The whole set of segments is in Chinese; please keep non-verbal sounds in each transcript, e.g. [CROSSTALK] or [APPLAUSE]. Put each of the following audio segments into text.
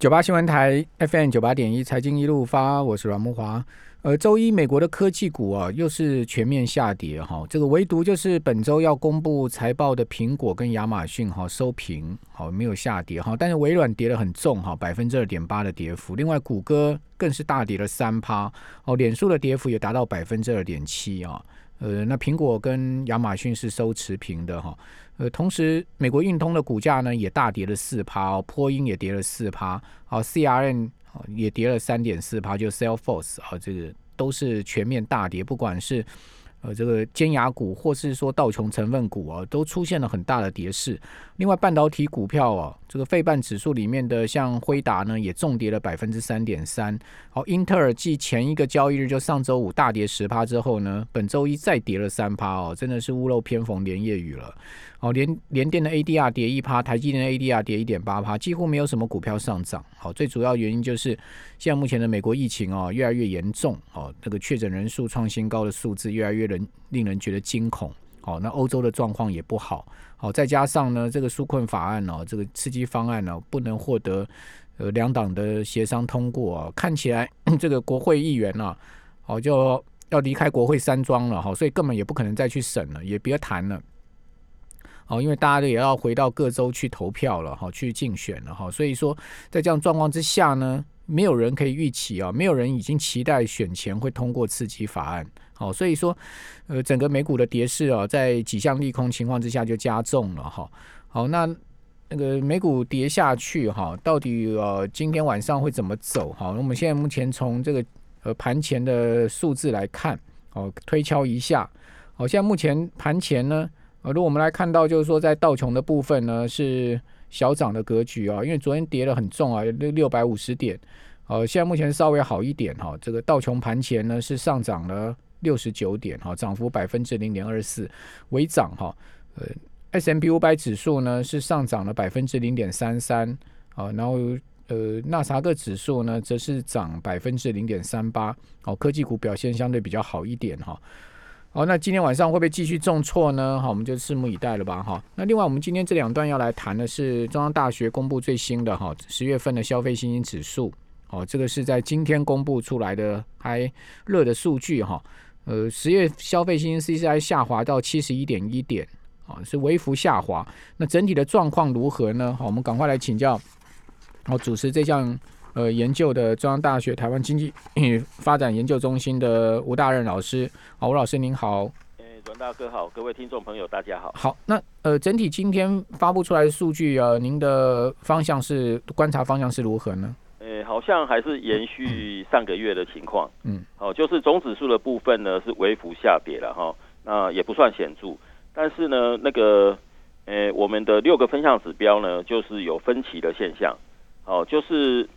九八新闻台 FM 九八点一财经一路发，我是阮木华。呃，周一美国的科技股啊，又是全面下跌哈。这个唯独就是本周要公布财报的苹果跟亚马逊哈收平，好没有下跌哈。但是微软跌得很重哈，百分之二点八的跌幅。另外谷歌更是大跌了三趴哦，脸书的跌幅也达到百分之二点七啊。呃，那苹果跟亚马逊是收持平的哈。呃，同时美国运通的股价呢也大跌了四趴，波音也跌了四趴，好 CRN。也跌了三点四趴，就 Salesforce 啊，这个都是全面大跌，不管是呃这个尖牙股，或是说道琼成分股啊，都出现了很大的跌势。另外，半导体股票啊，这个费半指数里面的像辉达呢，也重跌了百分之三点三。好，英特尔继前一个交易日就上周五大跌十趴之后呢，本周一再跌了三趴哦，真的是屋漏偏逢连夜雨了。好，联联电的 ADR 跌一趴，台积电的 ADR 跌一点八趴，几乎没有什么股票上涨。好，最主要原因就是现在目前的美国疫情哦越来越严重，哦，这个确诊人数创新高的数字越来越人令人觉得惊恐。好，那欧洲的状况也不好。好，再加上呢，这个纾困法案哦，这个刺激方案呢，不能获得呃两党的协商通过，看起来 [CLEARS THROAT] 这个国会议员呢，哦就要离开国会山庄了哈，所以根本也不可能再去审了，也别谈了。哦，因为大家也要回到各州去投票了哈，去竞选了哈，所以说在这样状况之下呢，没有人可以预期啊，没有人已经期待选前会通过刺激法案。好，所以说，呃，整个美股的跌势啊，在几项利空情况之下就加重了哈。好，那那个美股跌下去哈，到底呃今天晚上会怎么走？好，我们现在目前从这个呃盘前的数字来看，哦，推敲一下，好，现在目前盘前呢。呃，如果我们来看到，就是说在道琼的部分呢是小涨的格局啊，因为昨天跌了很重啊，六六百五十点，呃，现在目前稍微好一点哈。这个道琼盘前呢是上涨了六十九点哈，涨幅百分之零点二四，微涨哈。呃，S M P 五百指数呢是上涨了百分之零点三三啊，然后呃纳萨克指数呢则是涨百分之零点三八，哦，科技股表现相对比较好一点哈。好，那今天晚上会不会继续重挫呢？好，我们就拭目以待了吧。哈，那另外我们今天这两段要来谈的是中央大学公布最新的哈十月份的消费信心指数。哦，这个是在今天公布出来的还热的数据哈。呃，十月消费信心 CCI 下滑到七十一点一点，啊，是微幅下滑。那整体的状况如何呢？好，我们赶快来请教，好，主持这项。呃，研究的中央大学台湾经济发展研究中心的吴大任老师，好，吴老师您好。哎，阮大哥好，各位听众朋友大家好。好，那呃，整体今天发布出来的数据啊，您的方向是观察方向是如何呢？呃，好像还是延续 [CLEARS THROAT] 上个月的情况。嗯，好，就是总指数的部分呢是微幅下跌了哈，那也不算显著，但是呢，那个呃，我们的六个分项指标呢，就是有分歧的现象。好，就是。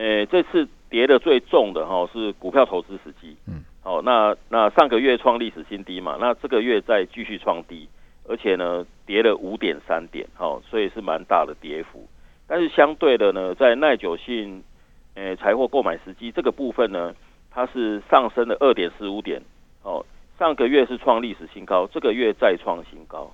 诶，这次跌的最重的哈是股票投资时机，嗯，好，那那上个月创历史新低嘛，那这个月再继续创低，而且呢跌了五点三点，好，所以是蛮大的跌幅。但是相对的呢，在耐久性诶财货购买时机这个部分呢，它是上升了二点四五点，哦，上个月是创历史新高，这个月再创新高，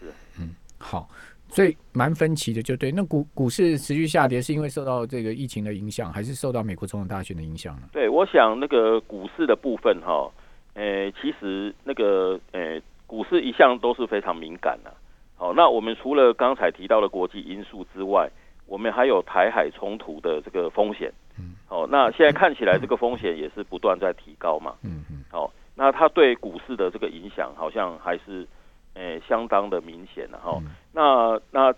是，嗯，好。所以蛮分歧的，就对。那股股市持续下跌，是因为受到这个疫情的影响，还是受到美国总统大选的影响呢？对，我想那个股市的部分哈，诶，其实那个诶，股市一向都是非常敏感的。好，那我们除了刚才提到的国际因素之外，我们还有台海冲突的这个风险。嗯。好，那现在看起来这个风险也是不断在提高嘛。嗯嗯。好，那它对股市的这个影响好像还是。诶，相当的明显了哈。那那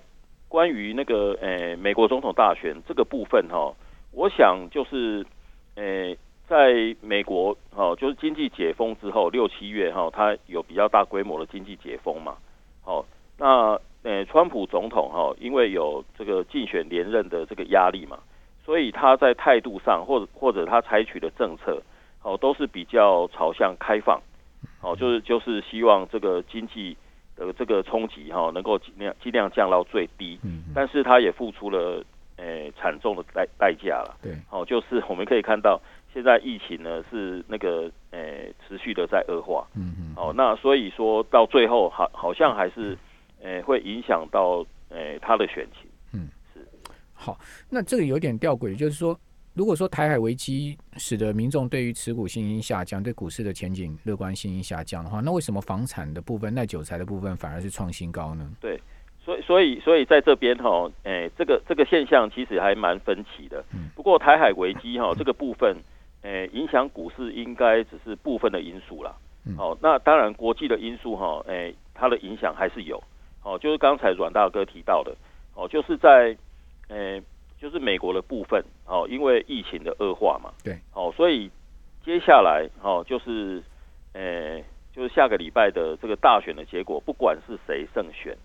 关于那个诶美国总统大选这个部分哈，我想就是诶在美国哈，就是经济解封之后六七月哈，它有比较大规模的经济解封嘛。好，那诶川普总统哈，因为有这个竞选连任的这个压力嘛，所以他在态度上或者或者他采取的政策，哦都是比较朝向开放，哦就是就是希望这个经济。的这个冲击哈，能够尽量尽量降到最低，嗯，但是它也付出了诶惨重的代代价了，对，哦，就是我们可以看到现在疫情呢是那个呃持续的在恶化，嗯嗯，哦，那所以说到最后好好像还是呃会影响到呃他的选情，嗯，是。好，那这个有点吊诡，就是说，如果说台海危机使得民众对于持股信心下降，对股市的前景乐观信心下降的话，那为什么房产的部分、耐久材的部分反而是创新高呢？对，所以所以所以在这边哈，诶，这个这个现象其实还蛮分歧的。不过台海危机哈这个部分，诶，影响股市应该只是部分的因素啦。好，那当然国际的因素哈，诶，它的影响还是有。哦，就是刚才阮大哥提到的，哦，就是在，呃，就是美国的部分，哦，因为疫情的恶化嘛，对，哦，所以接下来，哦，就是，呃，就是下个礼拜的这个大选的结果，不管是谁胜选，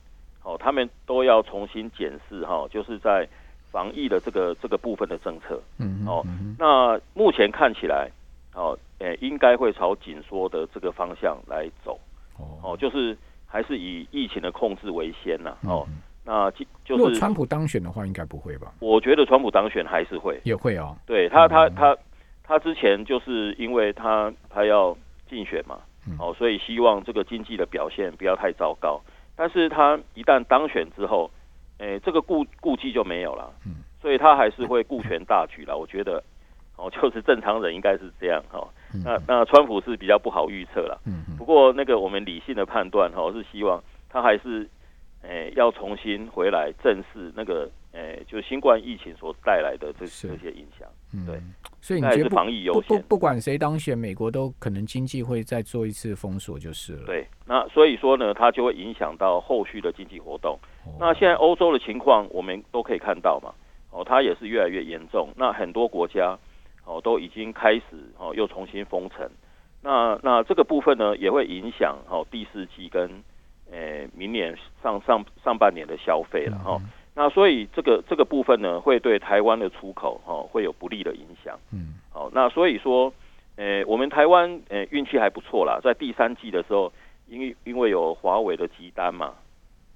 哦，他们都要重新检视，哈，就是在防疫的这个这个部分的政策，嗯，哦，那目前看起来，哦，呃，应该会朝紧缩的这个方向来走，哦，就是。还是以疫情的控制为先呐，哦，那就就是如果川普当选的话，应该不会吧？我觉得川普当选还是会，也会哦。对他，他他他之前就是因为他他要竞选嘛，哦，所以希望这个经济的表现不要太糟糕。但是他一旦当选之后，诶，这个顾顾忌就没有了，嗯，所以他还是会顾全大局了。我觉得，哦，就是正常人应该是这样哈。那那川普是比较不好预测了，嗯，不过那个我们理性的判断哈，是希望他还是诶要重新回来正视那个诶就新冠疫情所带来的这这些影响，对，所以你觉得防疫优先，不不管谁当选，美国都可能经济会再做一次封锁就是了，对，那所以说呢，它就会影响到后续的经济活动。那现在欧洲的情况我们都可以看到嘛，哦，它也是越来越严重，那很多国家。哦，都已经开始哦，又重新封城。那那这个部分呢，也会影响哦第四季跟诶明年上上上半年的消费了哈。那所以这个这个部分呢，会对台湾的出口哦会有不利的影响。嗯，好，那所以说，诶我们台湾诶运气还不错啦，在第三季的时候，因为因为有华为的集单嘛，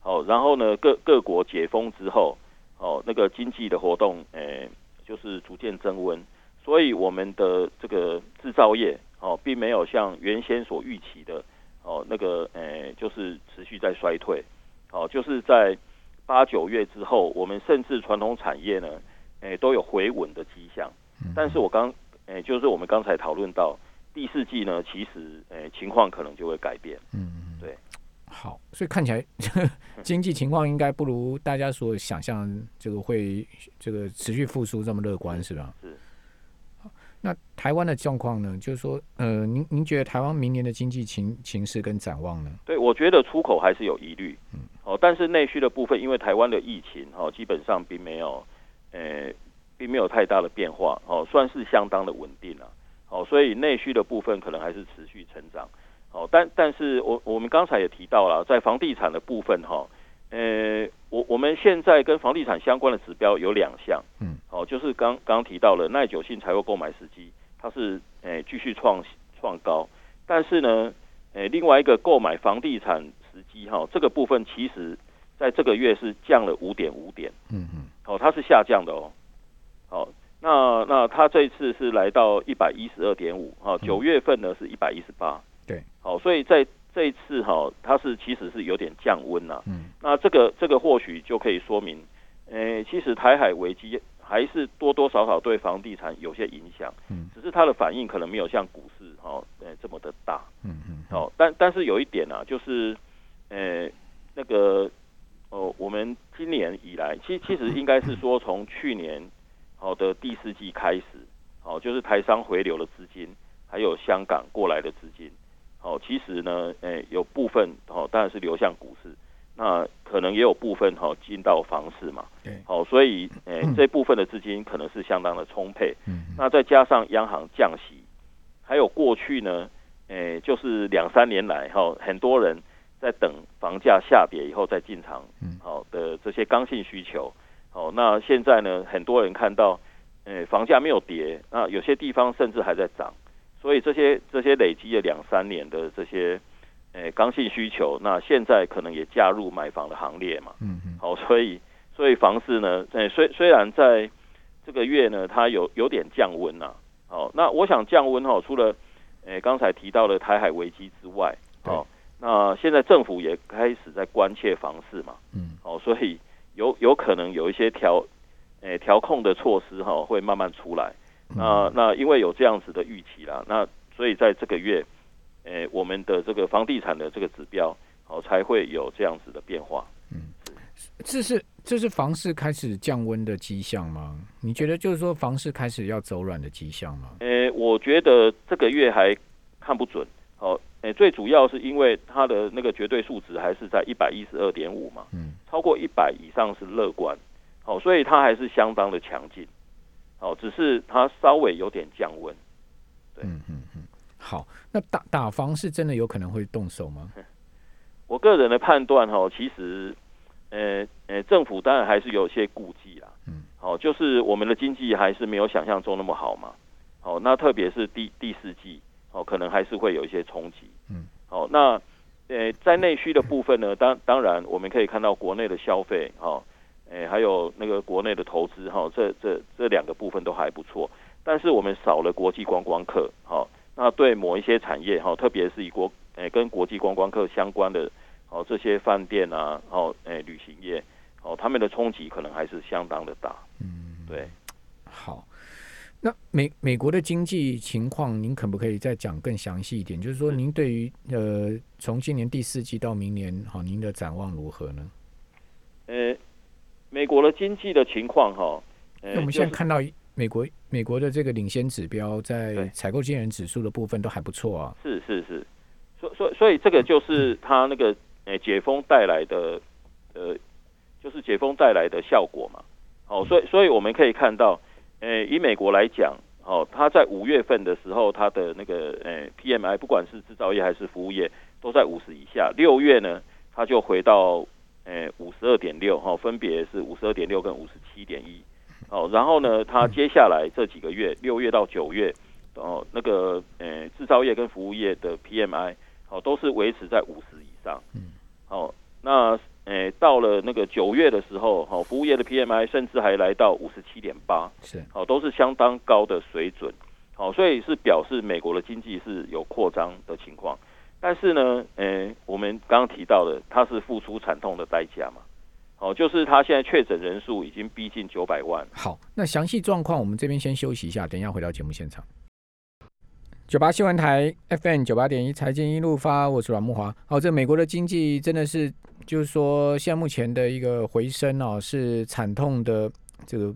好，然后呢各各国解封之后，哦那个经济的活动诶就是逐渐增温。所以我们的这个制造业哦，并没有像原先所预期的哦，那个诶，就是持续在衰退。哦，就是在八九月之后，我们甚至传统产业呢，诶，都有回稳的迹象。但是我刚诶，就是我们刚才讨论到第四季呢，其实诶，情况可能就会改变。嗯，对。好，所以看起来 [LAUGHS] 经济情况应该不如大家所想象，这个会这个持续复苏这么乐观，是吧？是。那台湾的状况呢？就是说，呃，您您觉得台湾明年的经济情情势跟展望呢？对，我觉得出口还是有疑虑，嗯，哦，但是内需的部分，因为台湾的疫情，哦，基本上并没有，呃，并没有太大的变化，哦，算是相当的稳定了，哦，所以内需的部分可能还是持续成长，哦，但但是我我们刚才也提到了，在房地产的部分，哈。呃，我我们现在跟房地产相关的指标有两项，嗯，哦，就是刚刚提到了耐久性财务购买时机，它是诶继续创创高，但是呢，诶另外一个购买房地产时机哈，这个部分其实在这个月是降了五点五点，嗯嗯，哦，它是下降的哦，好，那那它这一次是来到一百一十二点五，哈，九月份呢是一百一十八，对，好，所以在这一次哈，它是其实是有点降温呐。嗯，那这个这个或许就可以说明，诶，其实台海危机还是多多少少对房地产有些影响。嗯，只是它的反应可能没有像股市哈，诶这么的大。嗯嗯。好，但但是有一点啊，就是，诶，那个，哦，我们今年以来，其其实应该是说从去年好的第四季开始，好，就是台商回流的资金，还有香港过来的资金。哦，其实呢，诶，有部分哦，当然是流向股市，那可能也有部分哈进到房市嘛。对，好，所以诶，这部分的资金可能是相当的充沛。嗯，那再加上央行降息，还有过去呢，诶，就是两三年来哈，很多人在等房价下跌以后再进场，嗯，好的这些刚性需求。好，那现在呢，很多人看到，诶，房价没有跌，那有些地方甚至还在涨。所以这些这些累积了两三年的这些诶刚性需求，那现在可能也加入买房的行列嘛。嗯嗯。好，所以所以房市呢，诶虽虽然在这个月呢，它有有点降温呐。好，那我想降温哈，除了诶刚才提到的台海危机之外，哦，那现在政府也开始在关切房市嘛。嗯。哦，所以有有可能有一些调诶调控的措施哈会慢慢出来。那那因为有这样子的预期啦，那所以在这个月，诶我们的这个房地产的这个指标，好才会有这样子的变化。嗯，这是这是房市开始降温的迹象吗？你觉得就是说房市开始要走软的迹象吗？诶，我觉得这个月还看不准。好，诶，最主要是因为它的那个绝对数值还是在一百一十二点五嘛，嗯，超过一百以上是乐观。好，所以它还是相当的强劲。好，只是它稍微有点降温。对，嗯嗯嗯。好，那打打房是真的有可能会动手吗？[LAUGHS] 我个人的判断哈，其实，呃呃，政府当然还是有些顾忌啦。嗯。好，就是我们的经济还是没有想象中那么好嘛。好，那特别是第第四季，哦，可能还是会有一些冲击。嗯。好，那呃，在内需的部分呢，当当然我们可以看到国内的消费，哈。诶，还有那个国内的投资哈，这这这两个部分都还不错，但是我们少了国际观光客，哈，那对某一些产业哈，特别是以国诶跟国际观光客相关的，哦这些饭店啊，哦诶旅行业，哦他们的冲击可能还是相当的大，嗯，对，好，那美美国的经济情况，您可不可以再讲更详细一点？就是说，您对于呃从今年第四季到明年，好，您的展望如何呢？呃。美国的经济的情况哈，那我们现在看到美国美国的这个领先指标，在采购经理人指数的部分都还不错啊。是是是，所所所以这个就是它那个诶解封带来的呃，就是解封带来的效果嘛。哦，所以所以我们可以看到，诶以美国来讲，哦，它在五月份的时候，它的那个诶 PMI 不管是制造业还是服务业都在五十以下。六月呢，它就回到。诶，五十二点六哈，分别是五十二点六跟五十七点一，哦，然后呢，它接下来这几个月，六月到九月，哦，那个诶，制造业跟服务业的 PMI，哦，都是维持在五十以上，嗯，哦，那诶，到了那个九月的时候，哦，服务业的 PMI 甚至还来到五十七点八，是，哦，都是相当高的水准，好，所以是表示美国的经济是有扩张的情况。但是呢，诶，我们刚刚提到的，它是付出惨痛的代价嘛？哦，就是他现在确诊人数已经逼近九百万。好，那详细状况我们这边先休息一下，等一下回到节目现场。九八新闻台 FM 九八点一财经一路发，我是阮木华。好，这美国的经济真的是，就是说，现在目前的一个回升哦，是惨痛的这个。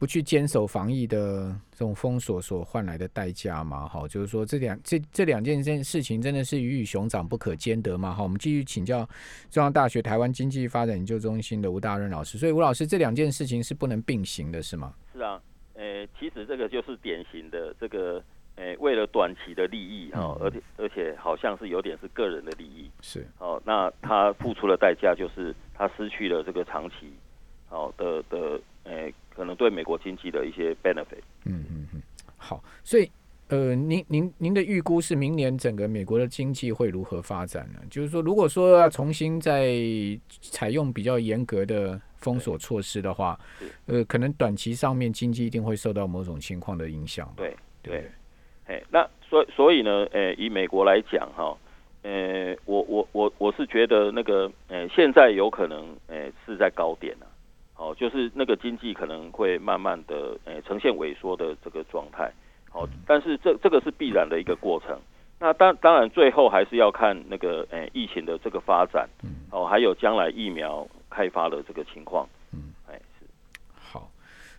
不去坚守防疫的这种封锁所换来的代价嘛？好，就是说这两这这两件件事情真的是鱼与熊掌不可兼得嘛？好，我们继续请教中央大学台湾经济发展研究中心的吴大任老师。所以吴老师，这两件事情是不能并行的，是吗？是啊，诶，其实这个就是典型的这个诶，为了短期的利益哈，而且而且好像是有点是个人的利益，是哦，那他付出的代价就是他失去了这个长期好的的诶。可能对美国经济的一些 benefit。嗯嗯嗯，好，所以呃，您您您的预估是明年整个美国的经济会如何发展呢？就是说，如果说要重新再采用比较严格的封锁措施的话，呃，可能短期上面经济一定会受到某种情况的影响。对对，哎，那所所以呢，呃，以美国来讲哈，呃，我我我我是觉得那个呃，现在有可能呃是在高点呢。哦，就是那个经济可能会慢慢的诶呈现萎缩的这个状态，好，但是这这个是必然的一个过程。那当当然最后还是要看那个诶疫情的这个发展，哦，还有将来疫苗开发的这个情况。嗯，哎是。好，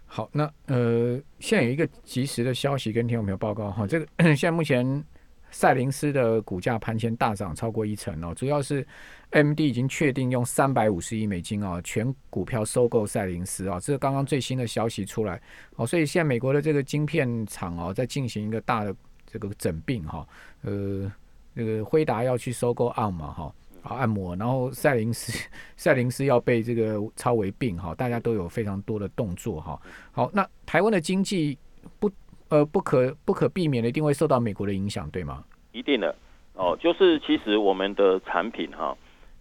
好，那呃，现在有一个及时的消息跟听众朋友报告哈，这个 [CLEARS THROAT] 现在目前。赛灵思的股价盘前大涨超过一成哦，主要是 M D 已经确定用三百五十亿美金哦全股票收购赛灵思啊，这是刚刚最新的消息出来哦，所以现在美国的这个晶片厂哦在进行一个大的这个整并哈，呃，那个辉达要去收购 ARM 嘛哈，好按摩，然后赛灵思 [LAUGHS] 赛灵思要被这个超为并哈，大家都有非常多的动作哈，好，那台湾的经济。呃，不可不可避免的，一定会受到美国的影响，对吗？一定的哦，就是其实我们的产品哈，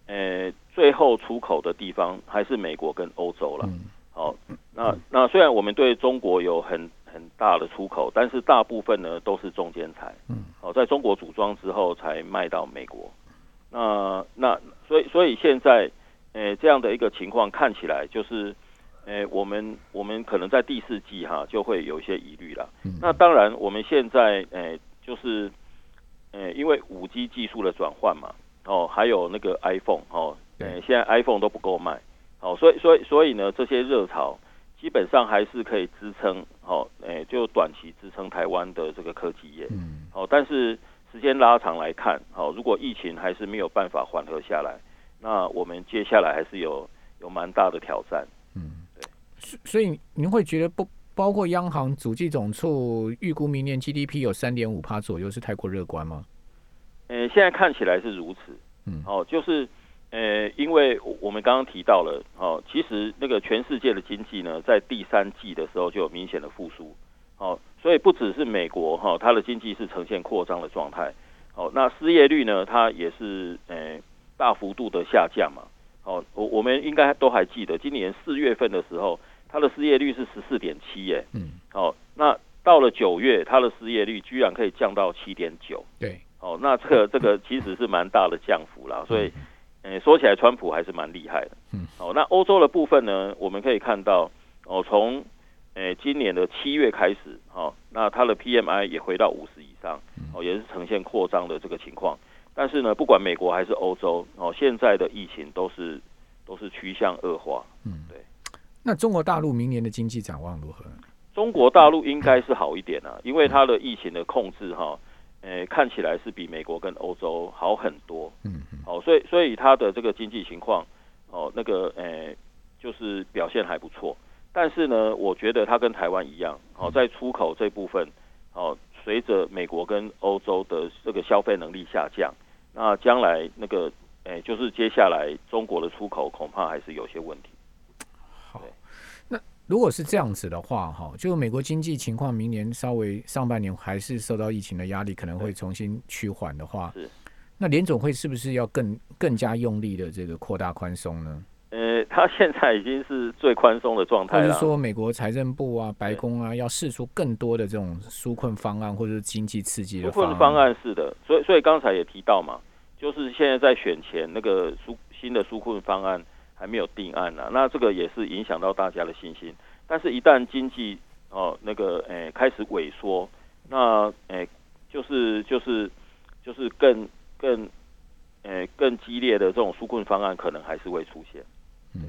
呃，最后出口的地方还是美国跟欧洲了。嗯好，那那虽然我们对中国有很很大的出口，但是大部分呢都是中间材。嗯，哦，在中国组装之后才卖到美国。那那所以所以现在，呃，这样的一个情况看起来就是，诶，我们我们可能在第四季哈就会有一些疑虑了。嗯那当然，我们现在诶就是诶，因为五 G 技术的转换嘛，哦，还有那个 iPhone 哦，对诶，现在 iPhone 都不够卖，哦，所以所以所以呢，这些热潮基本上还是可以支撑，哦，诶，就短期支撑台湾的这个科技业，嗯哦，但是时间拉长来看，哦，如果疫情还是没有办法缓和下来，那我们接下来还是有有蛮大的挑战。所所以您会觉得不包括央行主计总处预估明年 GDP 有三点五帕左右是太过乐观吗？呃，现在看起来是如此，嗯。哦，就是呃，因为我我们刚刚提到了，哦，其实那个全世界的经济呢，在第三季的时候就有明显的复苏，哦，所以不只是美国哈、它的经济是呈现扩张的状态，哦，那失业率呢，它也是呃大幅度的下降嘛，哦，我我们应该都还记得，今年四月份的时候，它的失业率是十四点七，耶，嗯，哦，那到了九月，它的失业率居然可以降到七点九。对，哦，那这个这个其实是蛮大的降幅啦，所以，呃，说起来川普还是蛮厉害的。嗯，哦，那欧洲的部分呢，我们可以看到，哦，从呃今年的七月开始，哦，那它的 PMI 也回到五十以上，哦，也是呈现扩张的这个情况。但是呢，不管美国还是欧洲，哦，现在的疫情都是都是趋向恶化。嗯，对。那中国大陆明年的经济展望如何？中国大陆应该是好一点啊，因为它的疫情的控制哈，呃，看起来是比美国跟欧洲好很多。嗯嗯哦，所以所以它的这个经济情况，哦，那个呃，就是表现还不错。但是呢，我觉得它跟台湾一样，哦，在出口这部分，哦，随着美国跟欧洲的这个消费能力下降，那将来那个，诶、就是接下来中国的出口恐怕还是有些问题。好。那如果是这样子的话，哈，就美国经济情况明年稍微上半年还是受到疫情的压力，可能会重新趋缓的话是，那联总会是不是要更更加用力的这个扩大宽松呢？呃，他现在已经是最宽松的状或者是。说美国财政部啊、白宫啊，要试出更多的这种纾困方案，或者是经济刺激的纾困方案？案是的，所以所以刚才也提到嘛，就是现在在选前那个纾新的纾困方案还没有定案呢、那这个也是影响到大家的信心。但是，一旦经济哦那个诶、开始萎缩，那诶、就是就是就是更更诶、更激烈的这种纾困方案可能还是会出现，嗯，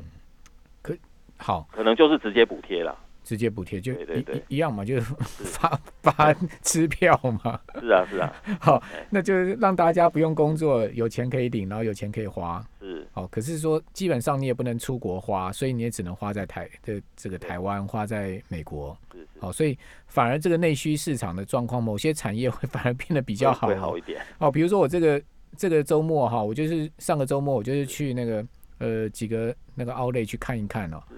可好，可能就是直接补贴了。直接补贴就一对对对一一样嘛，就是发发支票嘛。是啊是啊好哎，那就是让大家不用工作，有钱可以领，然后有钱可以花。可是说基本上你也不能出国花，所以你也只能花在台的这个台湾，花在美国。好，所以反而这个内需市场的状况，某些产业会 [LAUGHS] 反而变得比较好好一点。哦，比如说我这个这个周末哈，我就是上个周末我就是去那个呃几个那个 outlet 去看一看哦是，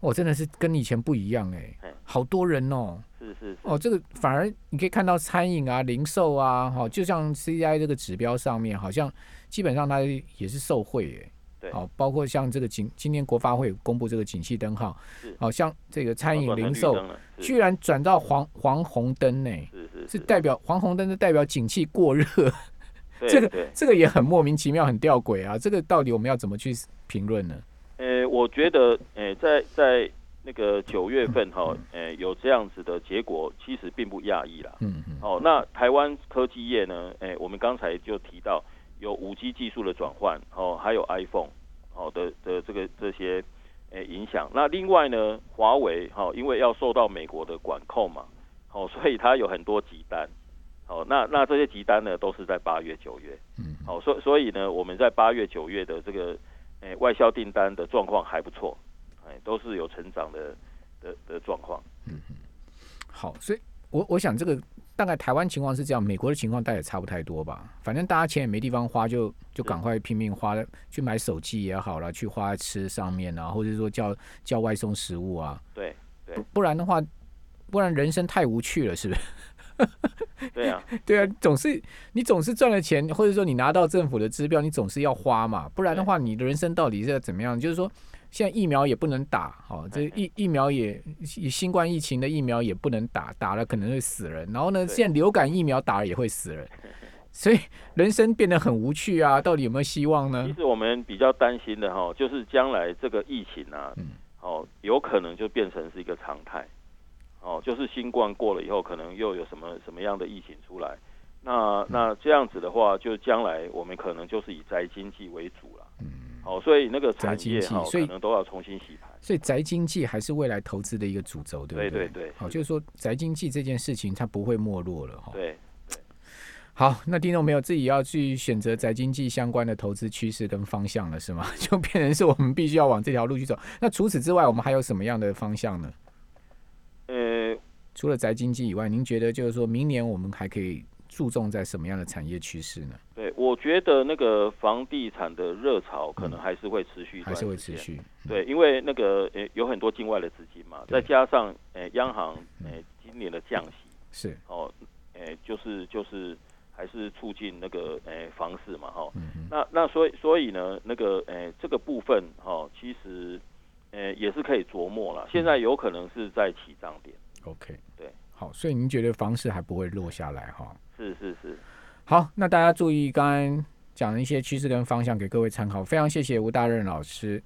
我、真的是跟以前不一样哎、哎好多人哦。是是是哦，这个反而你可以看到餐饮啊、零售啊，哈、就像 CI 这个指标上面，好像基本上它也是受惠耶。对好、包括像这个景，今天国发会公布这个景气灯号是，好、像这个餐饮、零售居然转到黄黄红灯呢，是是是代表黄红灯是代表景气过热，对这个对这个也很莫名其妙，很吊诡啊。这个到底我们要怎么去评论呢？呃，我觉得，呃，在在那个九月份哈，呃，有这样子的结果，其实并不讶异啦。嗯嗯哦，那台湾科技业呢？呃，我们刚才就提到有五 G 技术的转换，哦，还有 iPhone 哦的的这个这些呃影响。那另外呢，华为哈、因为要受到美国的管控嘛，哦，[LAUGHS] 所以它有很多急单。哦，那那这些急单呢，都是在八月、九月。嗯，好，所所以呢，我们在八月、九月的这个诶、外销订单的状况还不错，哎，都是有成长的的的状况。嗯好，所以我我想这个大概台湾情况是这样，美国的情况大概也差不太多吧。反正大家钱也没地方花，就就赶快拼命花去买手机也好了，去花在吃上面啊，或者说叫叫外送食物啊，对对不不然的话，不然人生太无趣了，是不是？对啊，[LAUGHS] 对啊，总是你总是赚了钱，或者说你拿到政府的支票，你总是要花嘛，不然的话，你的人生到底是要怎么样？就是说，现在疫苗也不能打，好、这疫疫苗也新冠疫情的疫苗也不能打，打了可能会死人。然后呢，对现在流感疫苗打了也会死人，[LAUGHS] 所以人生变得很无趣啊！到底有没有希望呢其？实我们比较担心的哈，就是将来这个疫情啊嗯，哦，有可能就变成是一个常态。哦，就是新冠过了以后，可能又有什么什么样的疫情出来？那那这样子的话，就将来我们可能就是以宅经济为主了。嗯。哦，所以那个产业哈，可能都要重新洗牌。所以宅经济还是未来投资的一个主轴，对不对？对对对。好，就是说宅经济这件事情它不会没落了哈。对对。好，那听众朋友自己要去选择宅经济相关的投资趋势跟方向了，是吗？[LAUGHS] 就变成是我们必须要往这条路去走。那除此之外，我们还有什么样的方向呢？呃，除了宅经济以外，您觉得就是说明年我们还可以？注重在什么样的产业趋势呢？对，我觉得那个房地产的热潮可能还是会持续，还是会持续。对，因为那个诶有很多境外的资金嘛，再加上诶央行诶今年的降息是哦，诶就是就是还是促进那个诶房市嘛哈。那那所以所以呢，那个诶这个部分哈，其实诶也是可以琢磨了。现在有可能是在起涨点。OK，对，好，所以您觉得房市还不会落下来哈？是是是，好，那大家注意刚刚讲的一些趋势跟方向，给各位参考。非常谢谢吴大任老师。